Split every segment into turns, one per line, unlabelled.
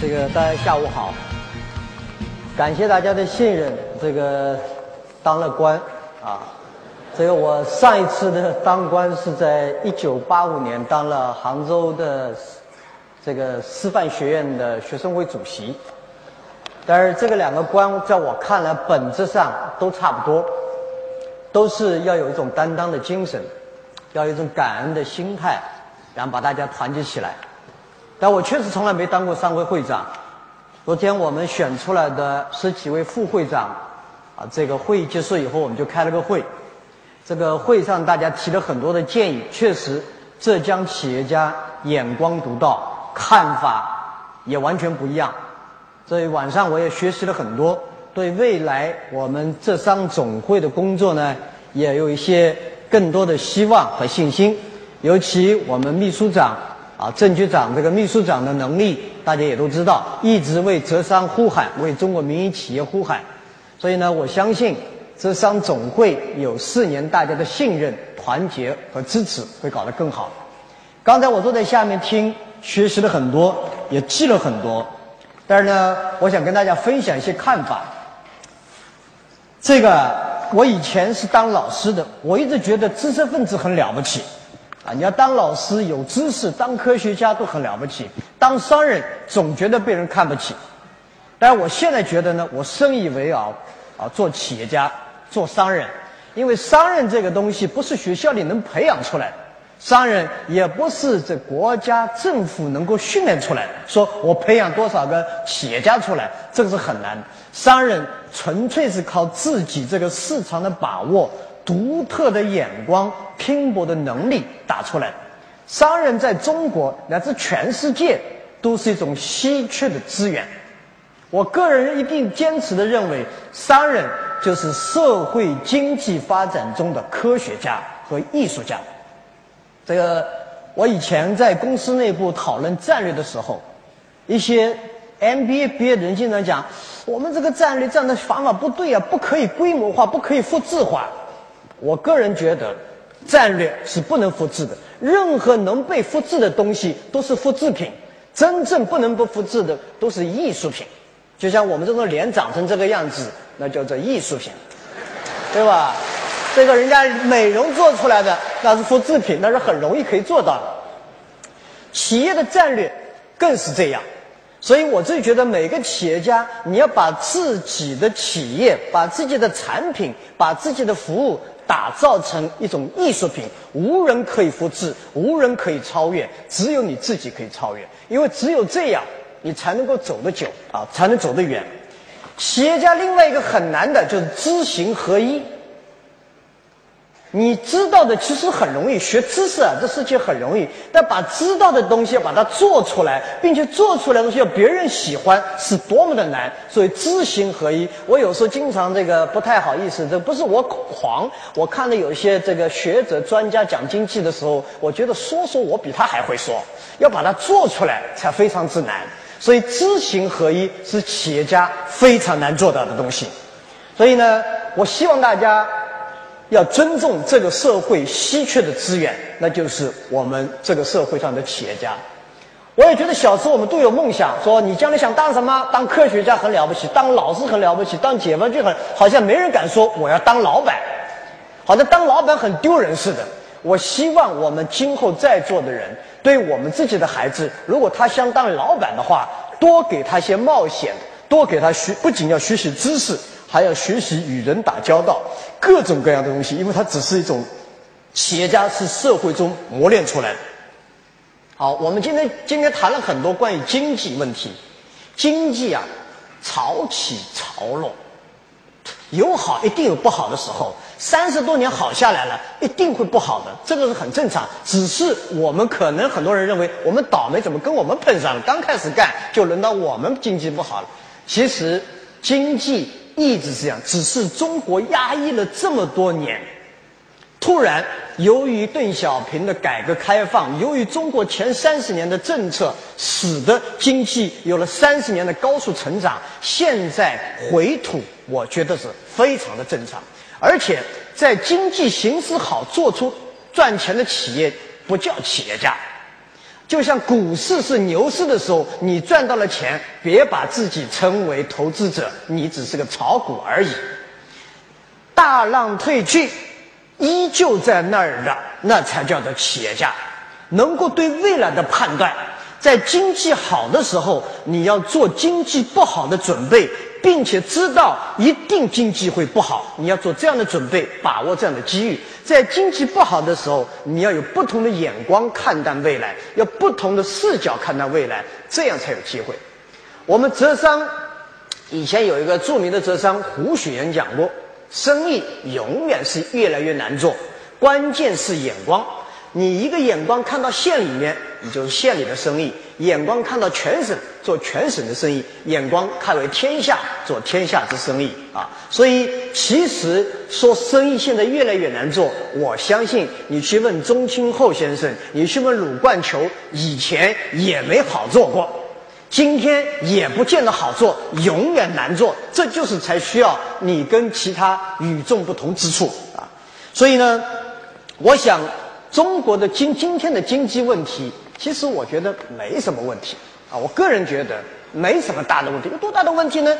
这个大家下午好，感谢大家的信任。这个当了官啊，这个我上一次的当官是在一九八五年当了杭州的这个师范学院的学生会主席。但是这个两个官在我看来本质上都差不多，都是要有一种担当的精神，要有一种感恩的心态，然后把大家团结起来。但我确实从来没当过商会会长。昨天我们选出来的十几位副会长，啊，这个会议结束以后，我们就开了个会。这个会上大家提了很多的建议，确实浙江企业家眼光独到，看法也完全不一样。所以晚上我也学习了很多，对未来我们浙商总会的工作呢，也有一些更多的希望和信心。尤其我们秘书长。啊，郑局长这个秘书长的能力，大家也都知道，一直为浙商呼喊，为中国民营企业呼喊。所以呢，我相信浙商总会有四年大家的信任、团结和支持，会搞得更好。刚才我坐在下面听，学习了很多，也记了很多。但是呢，我想跟大家分享一些看法。这个我以前是当老师的，我一直觉得知识分子很了不起。啊，你要当老师有知识，当科学家都很了不起。当商人总觉得被人看不起。但我现在觉得呢，我深以为傲啊，做企业家、做商人，因为商人这个东西不是学校里能培养出来的，商人也不是这国家政府能够训练出来的。说我培养多少个企业家出来，这个是很难。商人纯粹是靠自己这个市场的把握。独特的眼光、拼搏的能力打出来，商人在中国乃至全世界都是一种稀缺的资源。我个人一定坚持的认为，商人就是社会经济发展中的科学家和艺术家。这个，我以前在公司内部讨论战略的时候，一些 MBA 毕业的人经常讲，我们这个战略这样的方法不对啊，不可以规模化，不可以复制化。我个人觉得，战略是不能复制的。任何能被复制的东西都是复制品，真正不能不复制的都是艺术品。就像我们这种脸长成这个样子，那叫做艺术品，对吧？这个人家美容做出来的那是复制品，那是很容易可以做到的。企业的战略更是这样。所以我自己觉得，每个企业家，你要把自己的企业、把自己的产品、把自己的服务。打造成一种艺术品，无人可以复制，无人可以超越，只有你自己可以超越。因为只有这样，你才能够走得久啊，才能走得远。企业家另外一个很难的就是知行合一。你知道的其实很容易，学知识啊，这事情很容易。但把知道的东西要把它做出来，并且做出来的东西要别人喜欢，是多么的难。所以知行合一，我有时候经常这个不太好意思，这不是我狂。我看了有些这个学者专家讲经济的时候，我觉得说说我比他还会说，要把它做出来才非常之难。所以知行合一是企业家非常难做到的东西。所以呢，我希望大家。要尊重这个社会稀缺的资源，那就是我们这个社会上的企业家。我也觉得小时候我们都有梦想，说你将来想当什么？当科学家很了不起，当老师很了不起，当解放军很好像没人敢说我要当老板，好像当老板很丢人似的。我希望我们今后在座的人，对我们自己的孩子，如果他想当老板的话，多给他些冒险，多给他学，不仅要学习知识。还要学习与人打交道，各种各样的东西，因为它只是一种企业家是社会中磨练出来的。好，我们今天今天谈了很多关于经济问题，经济啊，潮起潮落，有好一定有不好的时候。三十多年好下来了，一定会不好的，这个是很正常。只是我们可能很多人认为我们倒霉，怎么跟我们碰上了？刚开始干就轮到我们经济不好了。其实经济。一直是这样，只是中国压抑了这么多年，突然由于邓小平的改革开放，由于中国前三十年的政策，使得经济有了三十年的高速成长，现在回吐，我觉得是非常的正常。而且在经济形势好、做出赚钱的企业，不叫企业家。就像股市是牛市的时候，你赚到了钱，别把自己称为投资者，你只是个炒股而已。大浪退去，依旧在那儿的，那才叫做企业家，能够对未来的判断。在经济好的时候，你要做经济不好的准备，并且知道一定经济会不好，你要做这样的准备，把握这样的机遇。在经济不好的时候，你要有不同的眼光看待未来，要不同的视角看待未来，这样才有机会。我们浙商以前有一个著名的浙商胡雪岩讲过：生意永远是越来越难做，关键是眼光。你一个眼光看到县里面，你就是县里的生意；眼光看到全省，做全省的生意；眼光看为天下，做天下之生意啊！所以，其实说生意现在越来越难做，我相信你去问钟清厚先生，你去问鲁冠球，以前也没好做过，今天也不见得好做，永远难做。这就是才需要你跟其他与众不同之处啊！所以呢，我想。中国的今今天的经济问题，其实我觉得没什么问题啊。我个人觉得没什么大的问题。有多大的问题呢？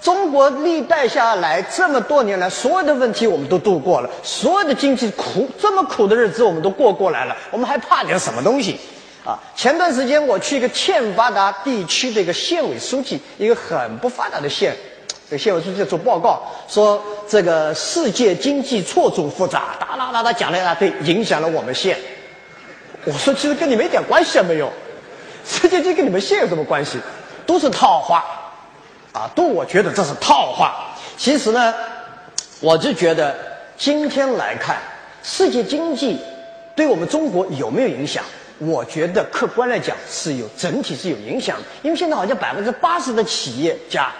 中国历代下来这么多年来，所有的问题我们都度过了，所有的经济苦这么苦的日子我们都过过来了，我们还怕点什么东西啊？前段时间我去一个欠发达地区的一个县委书记，一个很不发达的县。这县委书记做报告说，这个世界经济错综复杂，哒啦哒哒讲了一大堆，影响了我们县。我说，其实跟你们一点关系也没有，世界经济跟你们县有什么关系？都是套话，啊，都我觉得这是套话。其实呢，我就觉得今天来看，世界经济对我们中国有没有影响？我觉得客观来讲是有，整体是有影响。因为现在好像百分之八十的企业家。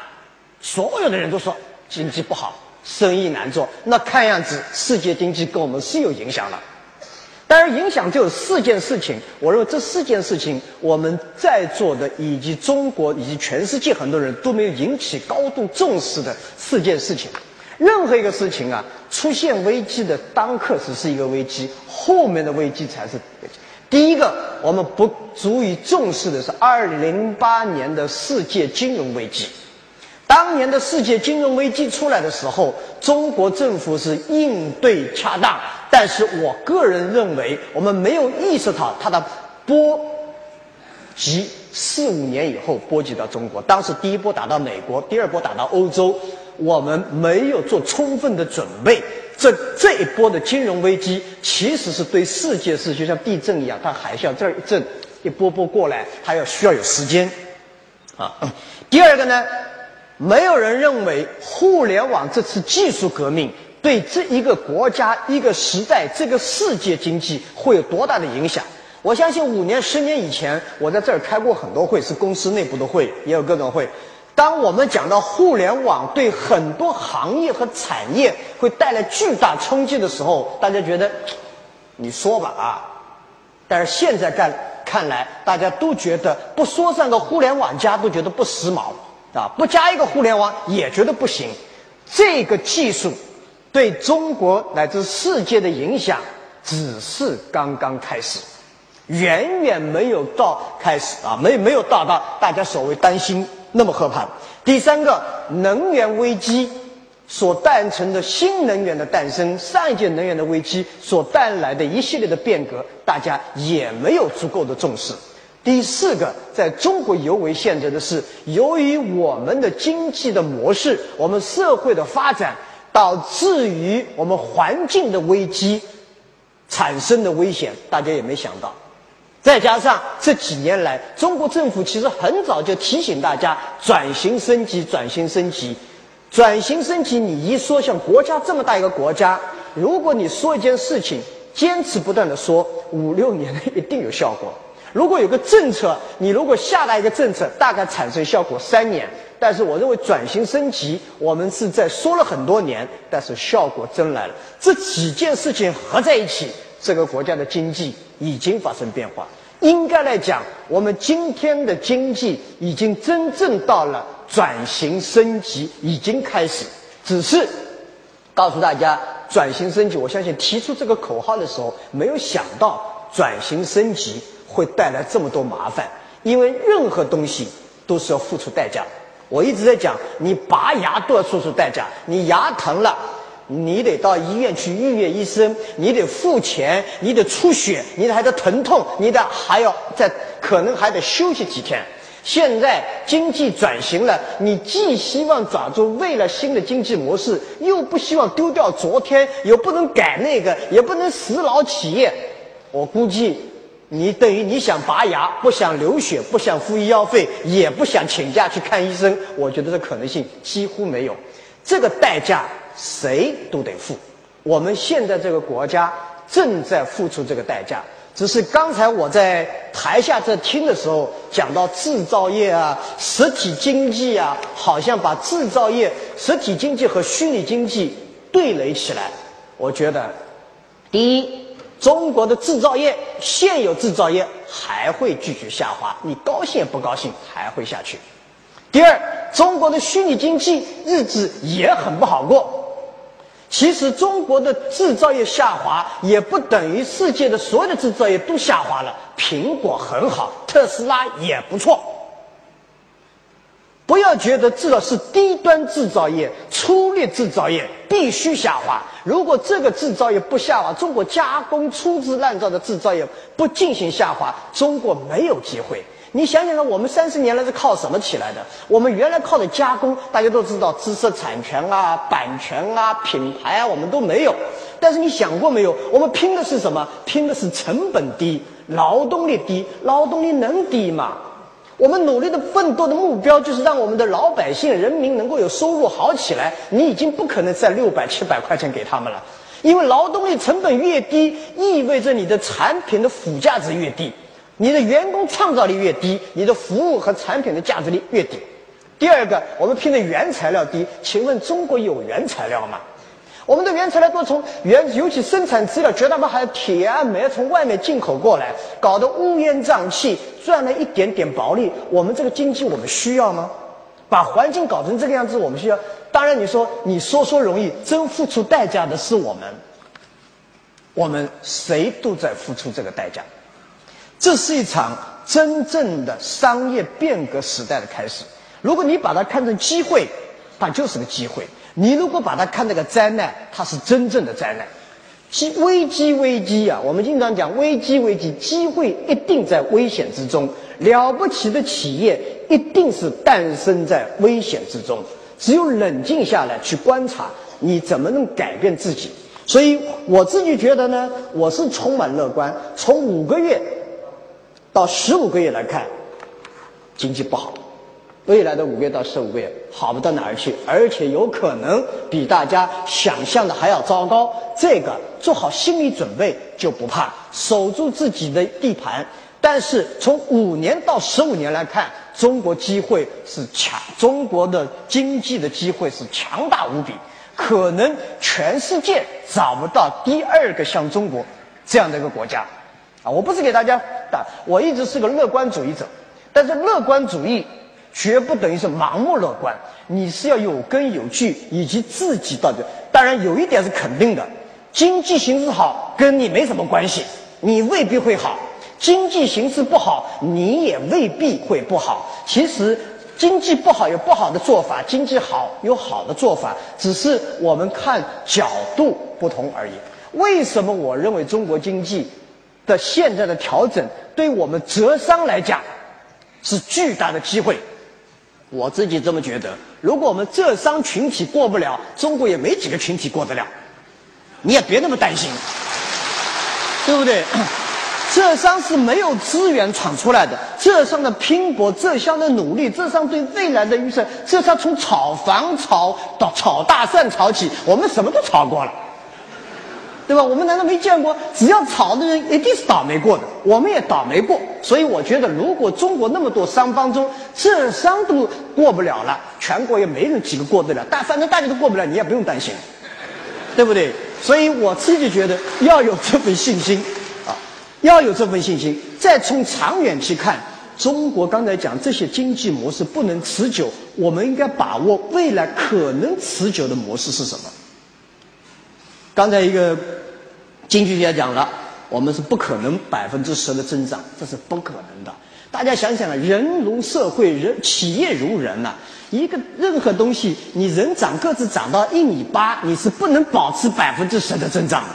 所有的人都说经济不好，生意难做。那看样子世界经济跟我们是有影响了。当然，影响就有四件事情。我认为这四件事情，我们在座的以及中国以及全世界很多人都没有引起高度重视的四件事情。任何一个事情啊，出现危机的当刻只是一个危机，后面的危机才是危机。第一个，我们不足以重视的是二零零八年的世界金融危机。当年的世界金融危机出来的时候，中国政府是应对恰当，但是我个人认为，我们没有意识到它的波及四五年以后波及到中国。当时第一波打到美国，第二波打到欧洲，我们没有做充分的准备。这这一波的金融危机其实是对世界是就像地震一样，它还是要这儿一震，一波波过来，它要需要有时间啊。第二个呢？没有人认为互联网这次技术革命对这一个国家、一个时代、这个世界经济会有多大的影响。我相信五年、十年以前，我在这儿开过很多会，是公司内部的会，也有各种会。当我们讲到互联网对很多行业和产业会带来巨大冲击的时候，大家觉得你说吧啊。但是现在看看来，大家都觉得不说上个互联网加都觉得不时髦。啊，不加一个互联网也觉得不行。这个技术对中国乃至世界的影响只是刚刚开始，远远没有到开始啊，没没有到达大家所谓担心那么可怕。第三个，能源危机所诞生的新能源的诞生，上一届能源的危机所带来的一系列的变革，大家也没有足够的重视。第四个，在中国尤为现实的是，由于我们的经济的模式，我们社会的发展，导致于我们环境的危机产生的危险，大家也没想到。再加上这几年来，中国政府其实很早就提醒大家转型升级，转型升级，转型升级。你一说，像国家这么大一个国家，如果你说一件事情，坚持不断的说，五六年一定有效果。如果有个政策，你如果下达一个政策，大概产生效果三年。但是我认为转型升级，我们是在说了很多年，但是效果真来了。这几件事情合在一起，这个国家的经济已经发生变化。应该来讲，我们今天的经济已经真正到了转型升级，已经开始。只是告诉大家，转型升级，我相信提出这个口号的时候，没有想到转型升级。会带来这么多麻烦，因为任何东西都是要付出代价。我一直在讲，你拔牙都要付出代价，你牙疼了，你得到医院去预约医生，你得付钱，你得出血，你得还得疼痛，你得还要再可能还得休息几天。现在经济转型了，你既希望抓住未来新的经济模式，又不希望丢掉昨天，又不能改那个，也不能死老企业。我估计，你等于你想拔牙，不想流血，不想付医药费，也不想请假去看医生。我觉得这可能性几乎没有。这个代价谁都得付。我们现在这个国家正在付出这个代价。只是刚才我在台下在听的时候，讲到制造业啊、实体经济啊，好像把制造业、实体经济和虚拟经济对垒起来。我觉得，第一，中国的制造业现有制造业还会继续下滑，你高兴不高兴还会下去。第二，中国的虚拟经济日子也很不好过。其实中国的制造业下滑，也不等于世界的所有的制造业都下滑了。苹果很好，特斯拉也不错。不要觉得制造是低端制造业、粗劣制造业必须下滑。如果这个制造业不下滑，中国加工粗制滥造的制造业不进行下滑，中国没有机会。你想想看，我们三十年来是靠什么起来的？我们原来靠的加工，大家都知道，知识产权啊、版权啊、品牌啊，我们都没有。但是你想过没有？我们拼的是什么？拼的是成本低、劳动力低。劳动力能低吗？我们努力的奋斗的目标就是让我们的老百姓、人民能够有收入好起来。你已经不可能再六百、七百块钱给他们了，因为劳动力成本越低，意味着你的产品的附加值越低。你的员工创造力越低，你的服务和产品的价值力越低。第二个，我们拼的原材料低，请问中国有原材料吗？我们的原材料都从原，尤其生产资料，绝大部分还有铁啊煤从外面进口过来，搞得乌烟瘴气，赚了一点点薄利。我们这个经济我们需要吗？把环境搞成这个样子，我们需要？当然，你说你说说容易，真付出代价的是我们。我们谁都在付出这个代价。这是一场真正的商业变革时代的开始。如果你把它看成机会，它就是个机会；你如果把它看那个灾难，它是真正的灾难。机危机危机啊！我们经常讲危机危机，机会一定在危险之中。了不起的企业一定是诞生在危险之中。只有冷静下来去观察，你怎么能改变自己？所以我自己觉得呢，我是充满乐观。从五个月。到十五个月来看，经济不好，未来的五个月到十五个月好不到哪儿去，而且有可能比大家想象的还要糟糕。这个做好心理准备就不怕，守住自己的地盘。但是从五年到十五年来看，中国机会是强，中国的经济的机会是强大无比，可能全世界找不到第二个像中国这样的一个国家。啊，我不是给大家打，我一直是个乐观主义者，但是乐观主义绝不等于是盲目乐观，你是要有根有据，以及自己到底。当然有一点是肯定的，经济形势好跟你没什么关系，你未必会好；经济形势不好，你也未必会不好。其实经济不好有不好的做法，经济好有好的做法，只是我们看角度不同而已。为什么我认为中国经济？的现在的调整，对我们浙商来讲是巨大的机会。我自己这么觉得。如果我们浙商群体过不了，中国也没几个群体过得了。你也别那么担心，对不对？浙商是没有资源闯出来的。浙商的拼搏，浙商的努力，浙商对未来的预测，浙商从炒房炒到炒大蒜炒起，我们什么都炒过了。对吧？我们难道没见过？只要炒的人一定是倒霉过的，我们也倒霉过。所以我觉得，如果中国那么多商方中，浙商都过不了了，全国也没人几个过得了。但反正大家都过不了，你也不用担心，对不对？所以我自己觉得要有这份信心啊，要有这份信心。再从长远去看，中国刚才讲这些经济模式不能持久，我们应该把握未来可能持久的模式是什么？刚才一个经济学家讲了，我们是不可能百分之十的增长，这是不可能的。大家想想啊，人如社会，人企业如人呐。一个任何东西，你人长个子长到一米八，你是不能保持百分之十的增长的。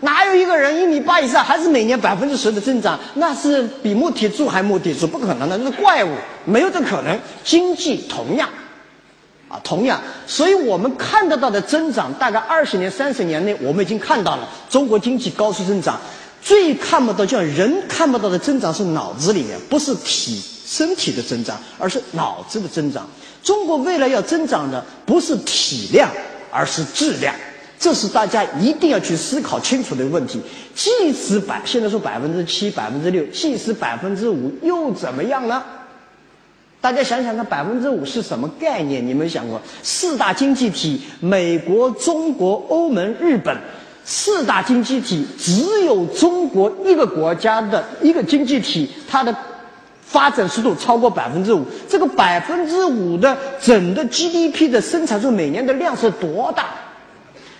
哪有一个人一米八以上还是每年百分之十的增长？那是比木铁柱还木铁柱，不可能的，那是怪物，没有这可能。经济同样，啊，同样，所以我们看得到的增长，大概二十年、三十年内，我们已经看到了中国经济高速增长。最看不到，就像人看不到的增长是脑子里面，不是体身体的增长，而是脑子的增长。中国未来要增长的不是体量，而是质量，这是大家一定要去思考清楚的问题。即使百现在说百分之七、百分之六，即使百分之五又怎么样呢？大家想想看，百分之五是什么概念？你们想过？四大经济体：美国、中国、欧盟、日本。四大经济体只有中国一个国家的一个经济体，它的发展速度超过百分之五。这个百分之五的整个 GDP 的生产数每年的量是多大？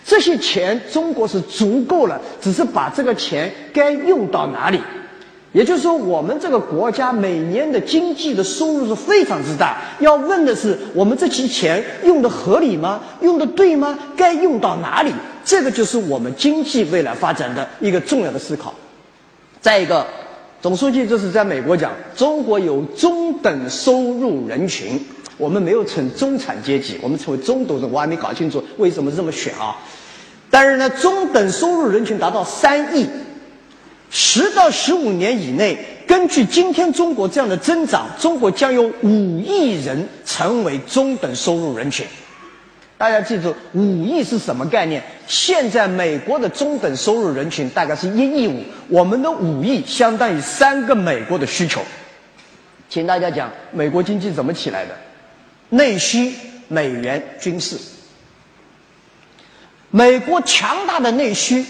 这些钱中国是足够了，只是把这个钱该用到哪里。也就是说，我们这个国家每年的经济的收入是非常之大。要问的是，我们这些钱用的合理吗？用的对吗？该用到哪里？这个就是我们经济未来发展的一个重要的思考。再一个，总书记这是在美国讲，中国有中等收入人群，我们没有称中产阶级，我们称为中等人。我还没搞清楚为什么这么选啊？但是呢，中等收入人群达到三亿，十到十五年以内，根据今天中国这样的增长，中国将有五亿人成为中等收入人群。大家记住，五亿是什么概念？现在美国的中等收入人群大概是一亿五，我们的五亿相当于三个美国的需求。请大家讲，美国经济怎么起来的？内需、美元、军事。美国强大的内需，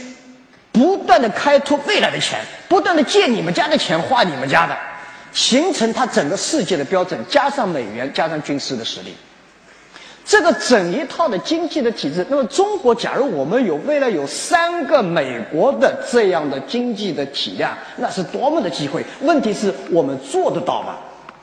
不断的开拓未来的钱，不断的借你们家的钱花你们家的，形成它整个世界的标准，加上美元，加上军事的实力。这个整一套的经济的体制，那么中国假如我们有未来有三个美国的这样的经济的体量，那是多么的机会！问题是我们做得到吗？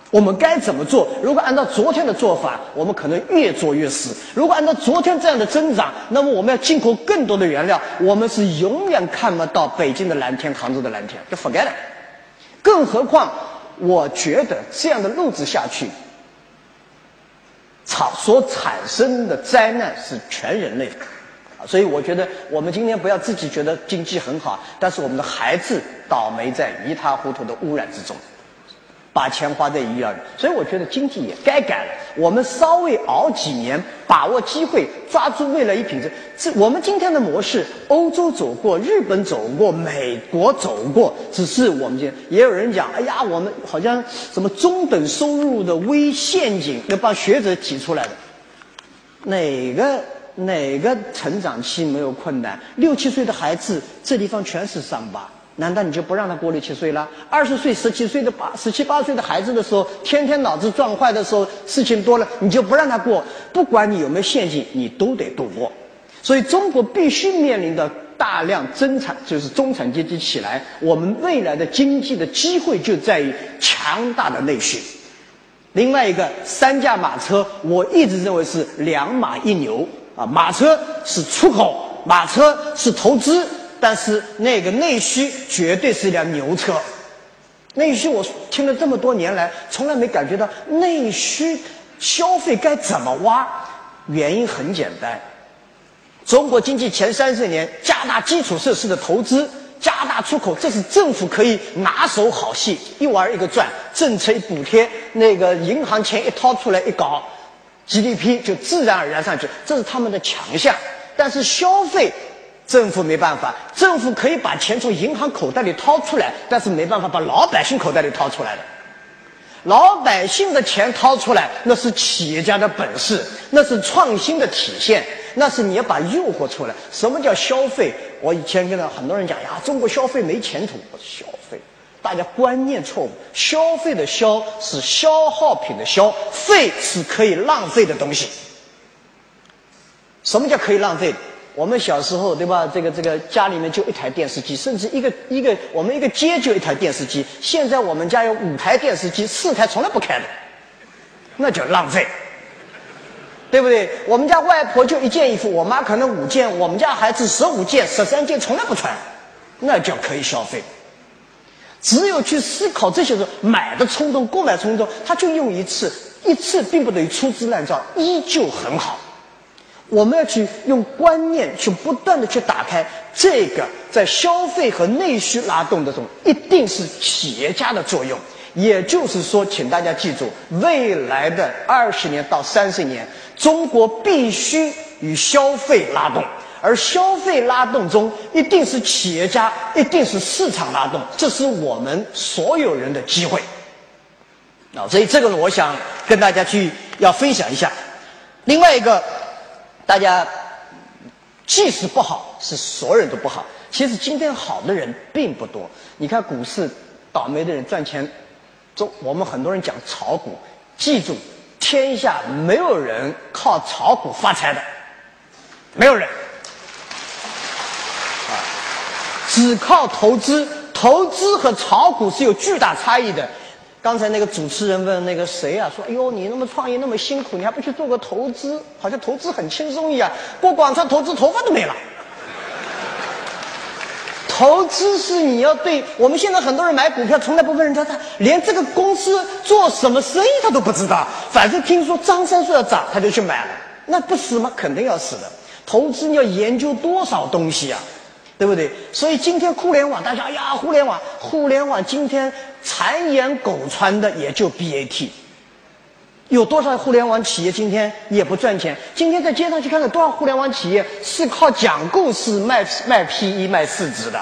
我们该怎么做？如果按照昨天的做法，我们可能越做越死；如果按照昨天这样的增长，那么我们要进口更多的原料，我们是永远看不到北京的蓝天、杭州的蓝天，就 forget 了。更何况，我觉得这样的路子下去。产所产生的灾难是全人类的，所以我觉得我们今天不要自己觉得经济很好，但是我们的孩子倒霉在一塌糊涂的污染之中。把钱花在医疗里，所以我觉得经济也该改了。我们稍微熬几年，把握机会，抓住未来一品质。这我们今天的模式，欧洲走过，日本走过，美国走过，只是我们今天也有人讲，哎呀，我们好像什么中等收入的微陷阱，要帮学者提出来的。哪个哪个成长期没有困难？六七岁的孩子，这地方全是伤疤。难道你就不让他过六七岁了？二十岁、十七岁的八、十七八岁的孩子的时候，天天脑子撞坏的时候，事情多了，你就不让他过？不管你有没有陷阱，你都得度过。所以，中国必须面临的大量增产，就是中产阶级起来，我们未来的经济的机会就在于强大的内需。另外一个三驾马车，我一直认为是两马一牛啊，马车是出口，马车是投资。但是那个内需绝对是一辆牛车，内需我听了这么多年来，从来没感觉到内需消费该怎么挖。原因很简单，中国经济前三十年加大基础设施的投资，加大出口，这是政府可以拿手好戏，一玩一个赚。政策一补贴，那个银行钱一掏出来一搞，GDP 就自然而然上去，这是他们的强项。但是消费。政府没办法，政府可以把钱从银行口袋里掏出来，但是没办法把老百姓口袋里掏出来的。老百姓的钱掏出来，那是企业家的本事，那是创新的体现，那是你要把诱惑出来。什么叫消费？我以前跟很多人讲呀，中国消费没前途。消费，大家观念错误。消费的消是消耗品的消，费是可以浪费的东西。什么叫可以浪费？我们小时候对吧？这个这个家里面就一台电视机，甚至一个一个我们一个街就一台电视机。现在我们家有五台电视机，四台从来不开的，那叫浪费，对不对？我们家外婆就一件衣服，我妈可能五件，我们家孩子十五件、十三件从来不穿，那叫可以消费。只有去思考这些时候，买的冲动、购买冲动，他就用一次，一次并不等于粗制滥造，依旧很好。我们要去用观念去不断的去打开这个在消费和内需拉动的这种，一定是企业家的作用。也就是说，请大家记住，未来的二十年到三十年，中国必须与消费拉动，而消费拉动中一定是企业家，一定是市场拉动，这是我们所有人的机会。啊，所以这个呢，我想跟大家去要分享一下。另外一个。大家，即使不好，是所有人都不好。其实今天好的人并不多。你看股市倒霉的人赚钱，中我们很多人讲炒股，记住，天下没有人靠炒股发财的，没有人。啊，只靠投资，投资和炒股是有巨大差异的。刚才那个主持人问那个谁啊，说：“哎呦，你那么创业那么辛苦，你还不去做个投资？好像投资很轻松一样。过广川投资，头发都没了。投资是你要对我们现在很多人买股票，从来不问人家，他连这个公司做什么生意他都不知道。反正听说张三说要涨，他就去买了。那不死吗？肯定要死的。投资你要研究多少东西啊？”对不对？所以今天互联网，大家哎呀，互联网，互联网今天谗言苟传的也就 BAT。有多少互联网企业今天也不赚钱？今天在街上去看看，多少互联网企业是靠讲故事卖卖 PE 卖市值的，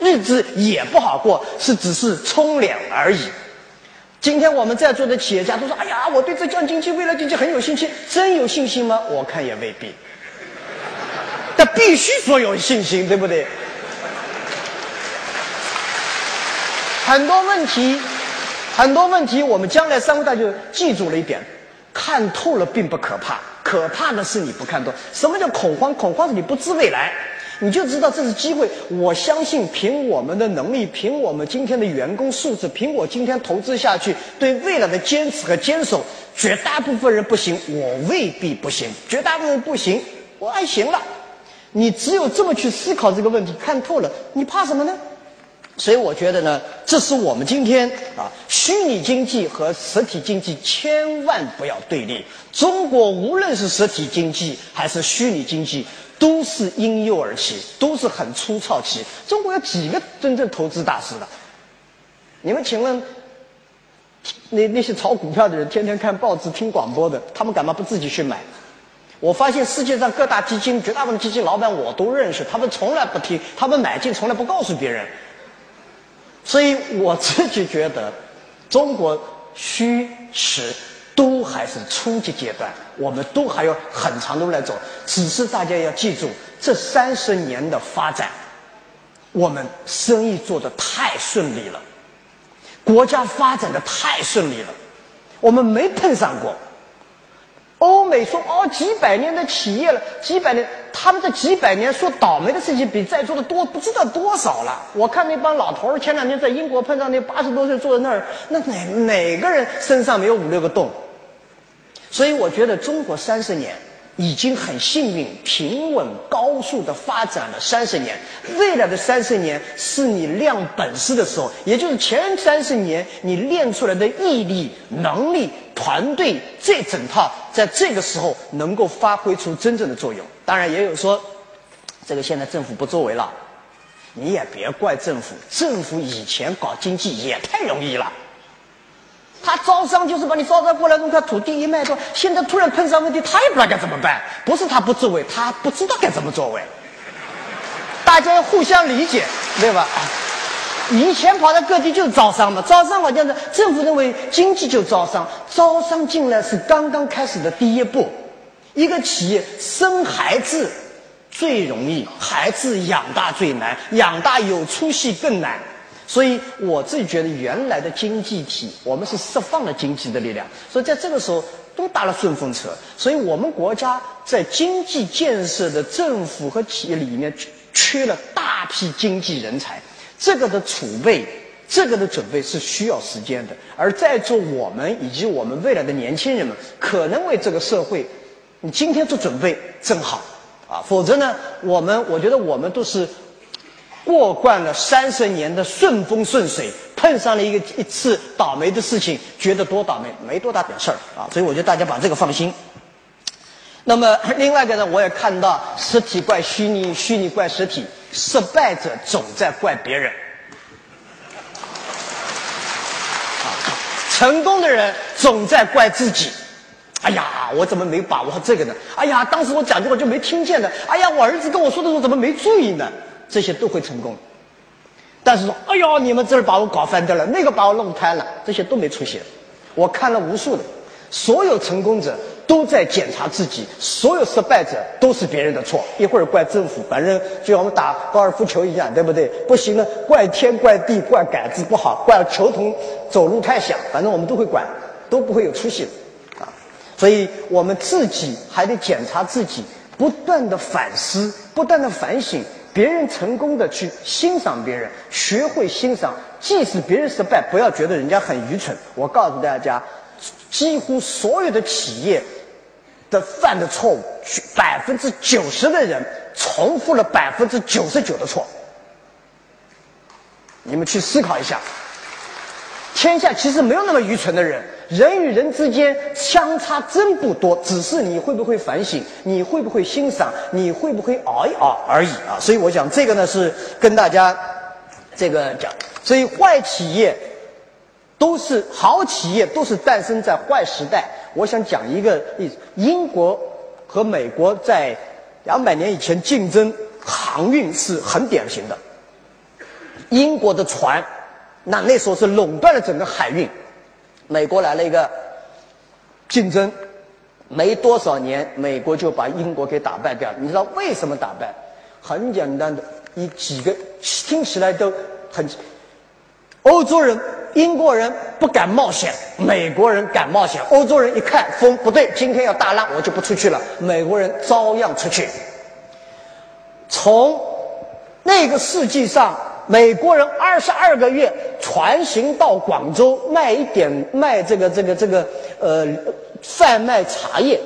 日子也不好过，是只是充脸而已。今天我们在座的企业家都说：“哎呀，我对浙江经济、未来经济很有信心。”真有信心吗？我看也未必。但必须说有信心，对不对？很多问题，很多问题，我们将来三位大就记住了一点：看透了并不可怕，可怕的是你不看透。什么叫恐慌？恐慌是你不知未来，你就知道这是机会。我相信，凭我们的能力，凭我们今天的员工素质，凭我今天投资下去对未来的坚持和坚守，绝大部分人不行，我未必不行；绝大部分人不行，我还行了。你只有这么去思考这个问题，看透了，你怕什么呢？所以我觉得呢，这是我们今天啊，虚拟经济和实体经济千万不要对立。中国无论是实体经济还是虚拟经济，都是婴幼儿期，都是很粗糙期。中国有几个真正投资大师的？你们请问，那那些炒股票的人，天天看报纸、听广播的，他们干嘛不自己去买？我发现世界上各大基金，绝大部分基金老板我都认识，他们从来不听，他们买进从来不告诉别人。所以我自己觉得，中国虚实都还是初级阶段，我们都还有很长的路来走。只是大家要记住，这三十年的发展，我们生意做得太顺利了，国家发展的太顺利了，我们没碰上过。欧美说哦，几百年的企业了，几百年，他们这几百年说倒霉的事情比在座的多不知道多少了。我看那帮老头儿前两天在英国碰上那八十多岁坐在那儿，那哪哪个人身上没有五六个洞？所以我觉得中国三十年。已经很幸运，平稳高速的发展了三十年。未来的三十年是你亮本事的时候，也就是前三十年你练出来的毅力、能力、团队这整套，在这个时候能够发挥出真正的作用。当然，也有说，这个现在政府不作为了，你也别怪政府，政府以前搞经济也太容易了。他招商就是把你招商过来，弄块土地一卖掉。现在突然碰上问题，他也不知道该怎么办。不是他不作为，他不知道该怎么作为。大家要互相理解，对吧？以前跑到各地就是招商嘛，招商好像是政府认为经济就招商，招商进来是刚刚开始的第一步。一个企业生孩子最容易，孩子养大最难，养大有出息更难。所以我自己觉得，原来的经济体，我们是释放了经济的力量。所以在这个时候，
都搭了顺风车。所以我们国家在经济建设的政府和企业里面缺了大批经济人才，这个的储备。这个的准备是需要时间的，而在座我们以及我们未来的年轻人们，可能为这个社会，你今天做准备正好，啊，否则呢，我们我觉得我们都是过惯了三十年的顺风顺水，碰上了一个一次倒霉的事情，觉得多倒霉，没多大点事儿啊，所以我觉得大家把这个放心。那么另外一个呢，我也看到实体怪虚拟，虚拟怪实体，失败者总在怪别人。啊成功的人总在怪自己，哎呀，我怎么没把握这个呢？哎呀，当时我讲这话就没听见呢。哎呀，我儿子跟我说的时候怎么没注意呢？这些都会成功，但是说，哎呦，你们这儿把我搞翻掉了，那个把我弄瘫了，这些都没出现。我看了无数的，所有成功者。都在检查自己，所有失败者都是别人的错。一会儿怪政府，反正就像我们打高尔夫球一样，对不对？不行了，怪天怪地，怪杆子不好，怪球童走路太响，反正我们都会管，都不会有出息啊。所以我们自己还得检查自己，不断的反思，不断的反省，别人成功的去欣赏别人，学会欣赏，即使别人失败，不要觉得人家很愚蠢。我告诉大家，几乎所有的企业。的犯的错误，百分之九十的人重复了百分之九十九的错。你们去思考一下，天下其实没有那么愚蠢的人，人与人之间相差真不多，只是你会不会反省，你会不会欣赏，你会不会熬一熬而已啊！所以我讲这个呢，是跟大家这个讲，所以坏企业。都是好企业，都是诞生在坏时代。我想讲一个例子：英国和美国在两百年以前竞争航运是很典型的。英国的船，那那时候是垄断了整个海运。美国来了一个竞争，没多少年，美国就把英国给打败掉。你知道为什么打败？很简单的，一几个听起来都很。欧洲人、英国人不敢冒险，美国人敢冒险。欧洲人一看风不对，今天要大浪，我就不出去了。美国人照样出去。从那个世纪上，美国人二十二个月船行到广州卖一点卖这个这个这个呃贩卖茶叶。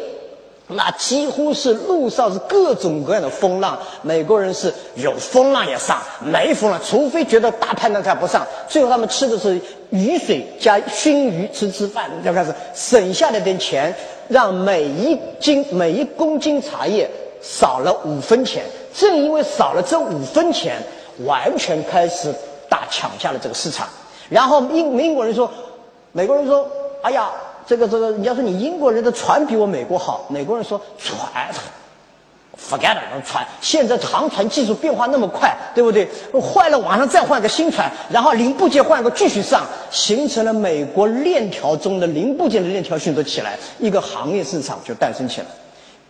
那几乎是路上是各种各样的风浪，美国人是有风浪也上，没风浪，除非觉得大判断才不上。最后他们吃的是雨水加熏鱼吃吃饭，就开始省下来点钱，让每一斤每一公斤茶叶少了五分钱。正因为少了这五分钱，完全开始大抢下了这个市场。然后英英国人说，美国人说，哎呀。这个这个，你要说你英国人的船比我美国好，美国人说船，forget it，船现在航船技术变化那么快，对不对？坏了马上再换个新船，然后零部件换个继续上，形成了美国链条中的零部件的链条迅速起来，一个行业市场就诞生起来。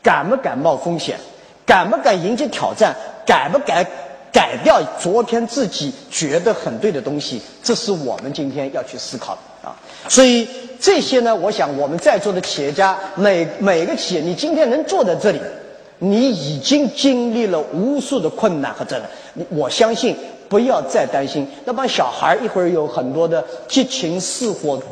敢不敢冒风险？敢不敢迎接挑战？敢不敢改掉昨天自己觉得很对的东西？这是我们今天要去思考的啊！所以。这些呢，我想我们在座的企业家，每每个企业，你今天能坐在这里，你已经经历了无数的困难和责任。我相信，不要再担心那帮小孩一会儿有很多的激情似火、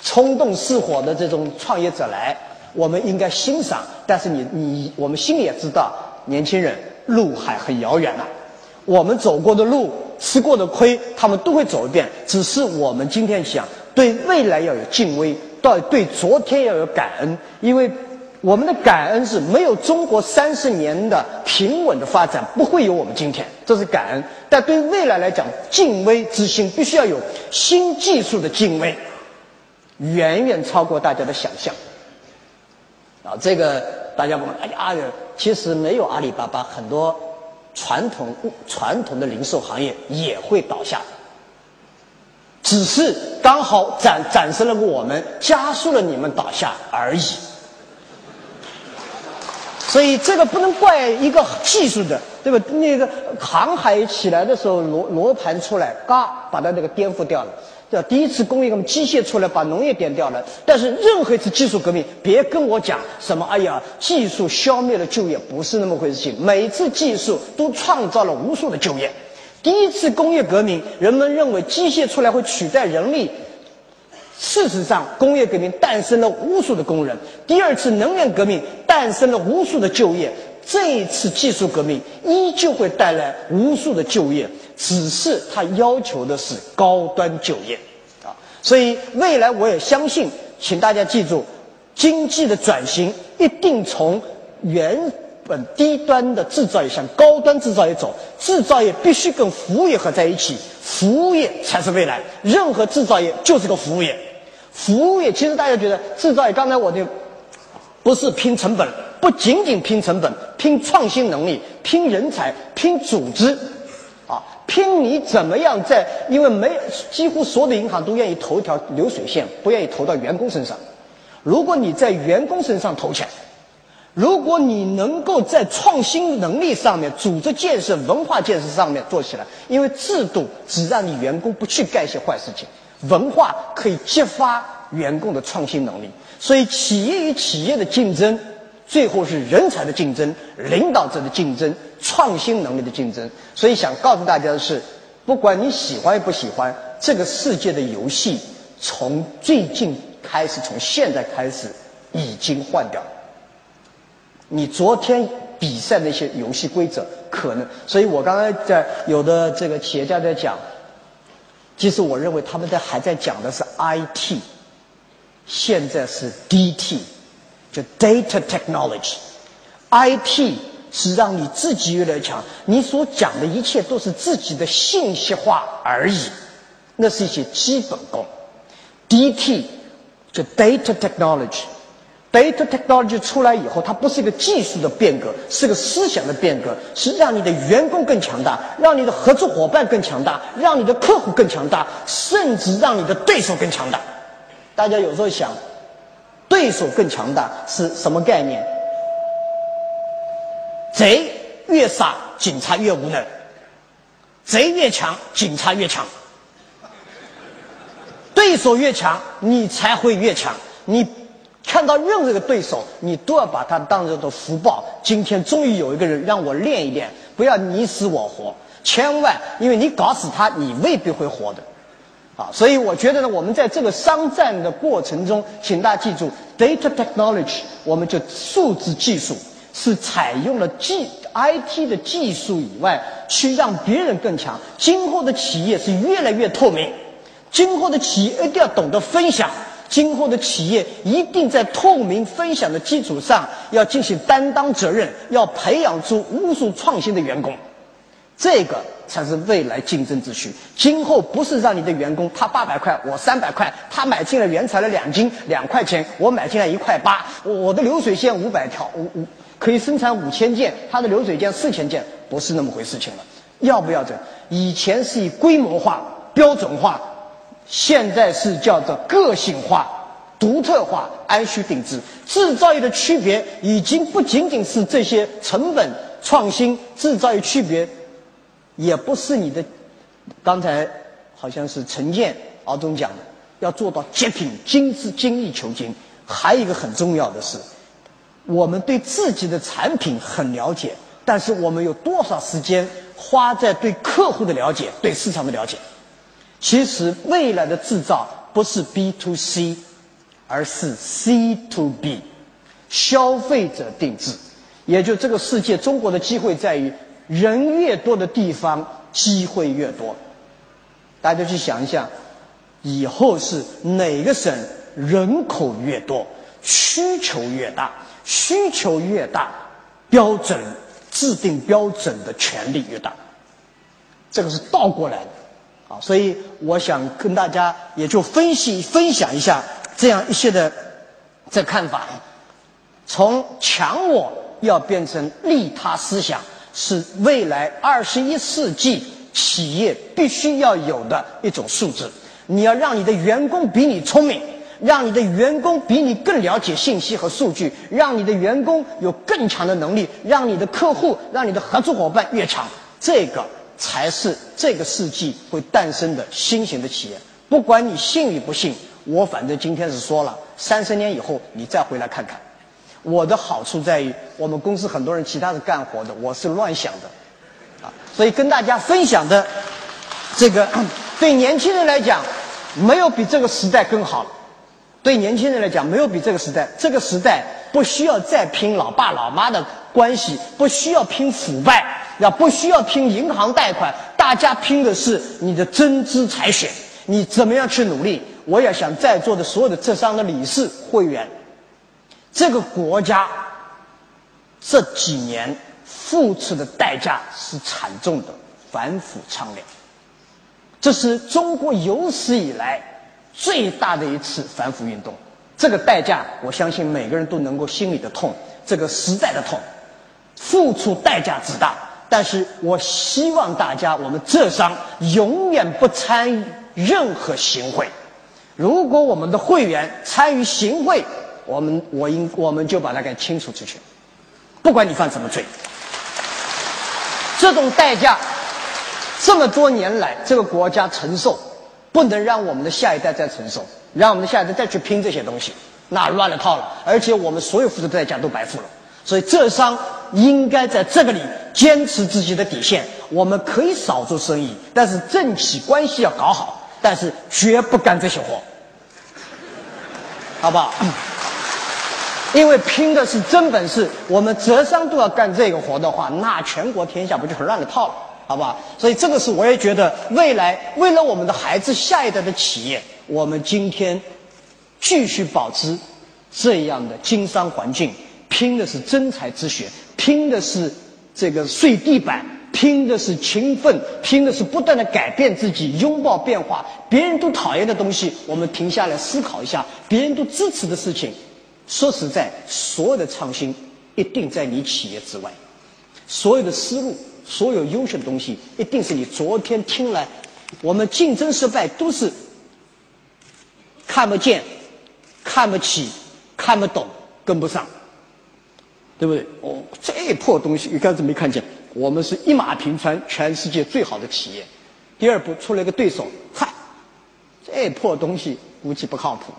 冲动似火的这种创业者来，我们应该欣赏。但是你你，我们心里也知道，年轻人路还很遥远呢。我们走过的路、吃过的亏，他们都会走一遍。只是我们今天想。对未来要有敬畏，到对昨天要有感恩，因为我们的感恩是没有中国三十年的平稳的发展，不会有我们今天，这是感恩。但对未来来讲，敬畏之心必须要有新技术的敬畏，远远超过大家的想象。啊，这个大家问，哎呀，其实没有阿里巴巴，很多传统传统的零售行业也会倒下。只是刚好展展示了我们，加速了你们倒下而已。所以这个不能怪一个技术的，对吧？那个航海起来的时候，罗罗盘出来，嘎，把它那个颠覆掉了。对吧？第一次工业革命，机械出来把农业点掉了。但是任何一次技术革命，别跟我讲什么，哎呀，技术消灭了就业，不是那么回事。情每次技术都创造了无数的就业。第一次工业革命，人们认为机械出来会取代人力，事实上，工业革命诞生了无数的工人。第二次能源革命诞生了无数的就业。这一次技术革命依旧会带来无数的就业，只是它要求的是高端就业，啊，所以未来我也相信，请大家记住，经济的转型一定从原本低端的制造业向高端制造业走，制造业必须跟服务业合在一起，服务业才是未来，任何制造业就是个服务业，服务业其实大家觉得制造业，刚才我就不是拼成本。不仅仅拼成本，拼创新能力，拼人才，拼组织，啊，拼你怎么样在？因为没几乎所有的银行都愿意投一条流水线，不愿意投到员工身上。如果你在员工身上投钱，如果你能够在创新能力上面、组织建设、文化建设上面做起来，因为制度只让你员工不去干一些坏事情，文化可以激发员工的创新能力。所以，企业与企业的竞争。最后是人才的竞争、领导者的竞争、创新能力的竞争。所以想告诉大家的是，不管你喜欢不喜欢，这个世界的游戏从最近开始，从现在开始已经换掉了。你昨天比赛那些游戏规则可能，所以我刚才在有的这个企业家在讲，其实我认为他们在还在讲的是 IT，现在是 DT。就 data technology，IT 是让你自己越来越强。你所讲的一切都是自己的信息化而已，那是一些基本功。DT 就 data Technology data technology 出来以后，它不是一个技术的变革，是个思想的变革，是让你的员工更强大，让你的合作伙伴更强大，让你的客户更强大，甚至让你的对手更强大。大家有时候想。对手更强大是什么概念？贼越傻，警察越无能；贼越强，警察越强。对手越强，你才会越强。你看到任何一个对手，你都要把他当成的福报。今天终于有一个人让我练一练，不要你死我活。千万，因为你搞死他，你未必会活的。啊，所以我觉得呢，我们在这个商战的过程中，请大家记住，data technology，我们就数字技术是采用了技 IT 的技术以外，去让别人更强。今后的企业是越来越透明，今后的企业一定要懂得分享，今后的企业一定在透明分享的基础上，要进行担当责任，要培养出无数创新的员工。这个才是未来竞争秩序。今后不是让你的员工他八百块，我三百块，他买进了原材料两斤两块钱，我买进来一块八，我的流水线五百条，五五可以生产五千件，他的流水线四千件，不是那么回事情了。要不要这？以前是以规模化、标准化，现在是叫做个性化、独特化、按需定制。制造业的区别已经不仅仅是这些成本创新，制造业区别。也不是你的，刚才好像是陈建敖总讲的，要做到极品、精致、精益求精。还有一个很重要的是，我们对自己的产品很了解，但是我们有多少时间花在对客户的了解、对市场的了解？其实未来的制造不是 B to C，而是 C to B，消费者定制。也就这个世界，中国的机会在于。人越多的地方，机会越多。大家去想一想，以后是哪个省人口越多，需求越大，需求越大，标准制定标准的权利越大。这个是倒过来的，啊，所以我想跟大家也就分析分享一下这样一些的这看法，从强我要变成利他思想。是未来二十一世纪企业必须要有的一种素质。你要让你的员工比你聪明，让你的员工比你更了解信息和数据，让你的员工有更强的能力，让你的客户、让你的合作伙伴越强，这个才是这个世纪会诞生的新型的企业。不管你信与不信，我反正今天是说了，三十年以后你再回来看看。我的好处在于，我们公司很多人其他是干活的，我是乱想的，啊，所以跟大家分享的这个，对年轻人来讲，没有比这个时代更好了。对年轻人来讲，没有比这个时代，这个时代不需要再拼老爸老妈的关系，不需要拼腐败，要不需要拼银行贷款，大家拼的是你的真知才选，你怎么样去努力？我也想在座的所有的浙商的理事会员。这个国家这几年付出的代价是惨重的，反腐倡廉，这是中国有史以来最大的一次反腐运动。这个代价，我相信每个人都能够心里的痛，这个时代的痛，付出代价之大。但是我希望大家，我们浙商永远不参与任何行贿。如果我们的会员参与行贿，我们我应我们就把它给清除出去，不管你犯什么罪，这种代价这么多年来这个国家承受，不能让我们的下一代再承受，让我们的下一代再去拼这些东西，那乱了套了，而且我们所有付出的代价都白付了。所以浙商应该在这个里坚持自己的底线，我们可以少做生意，但是政企关系要搞好，但是绝不干这些活，好不好？因为拼的是真本事，我们浙商都要干这个活的话，那全国天下不就很乱了套了，好不好？所以这个是我也觉得，未来为了我们的孩子下一代的企业，我们今天继续保持这样的经商环境，拼的是真才之学，拼的是这个睡地板，拼的是勤奋，拼的是不断的改变自己，拥抱变化。别人都讨厌的东西，我们停下来思考一下；别人都支持的事情。说实在，所有的创新一定在你企业之外，所有的思路，所有优秀的东西，一定是你昨天听来，我们竞争失败都是看不见、看不起、看不懂、跟不上，对不对？哦，这破东西一开始没看见，我们是一马平川，全世界最好的企业。第二步出来个对手，嗨，这破东西估计不靠谱。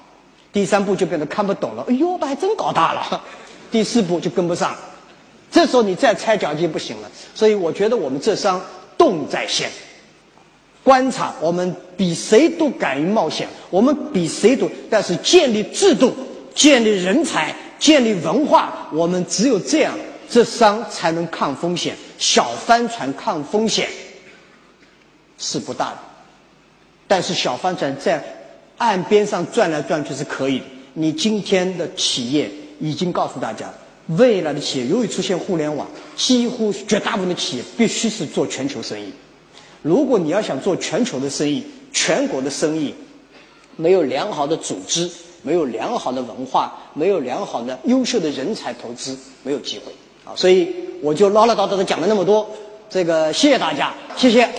第三步就变得看不懂了，哎呦，还真搞大了。第四步就跟不上，这时候你再拆脚就不行了。所以我觉得我们这商动在先，观察我们比谁都敢于冒险，我们比谁都，但是建立制度、建立人才、建立文化，我们只有这样，这商才能抗风险。小帆船抗风险是不大的，但是小帆船在。岸边上转来转去是可以的。你今天的企业已经告诉大家，未来的企业由于出现互联网，几乎绝大部分的企业必须是做全球生意。如果你要想做全球的生意、全国的生意，没有良好的组织，没有良好的文化，没有良好的优秀的人才投资，没有机会啊！所以我就唠唠叨叨的讲了那么多，这个谢谢大家，谢谢。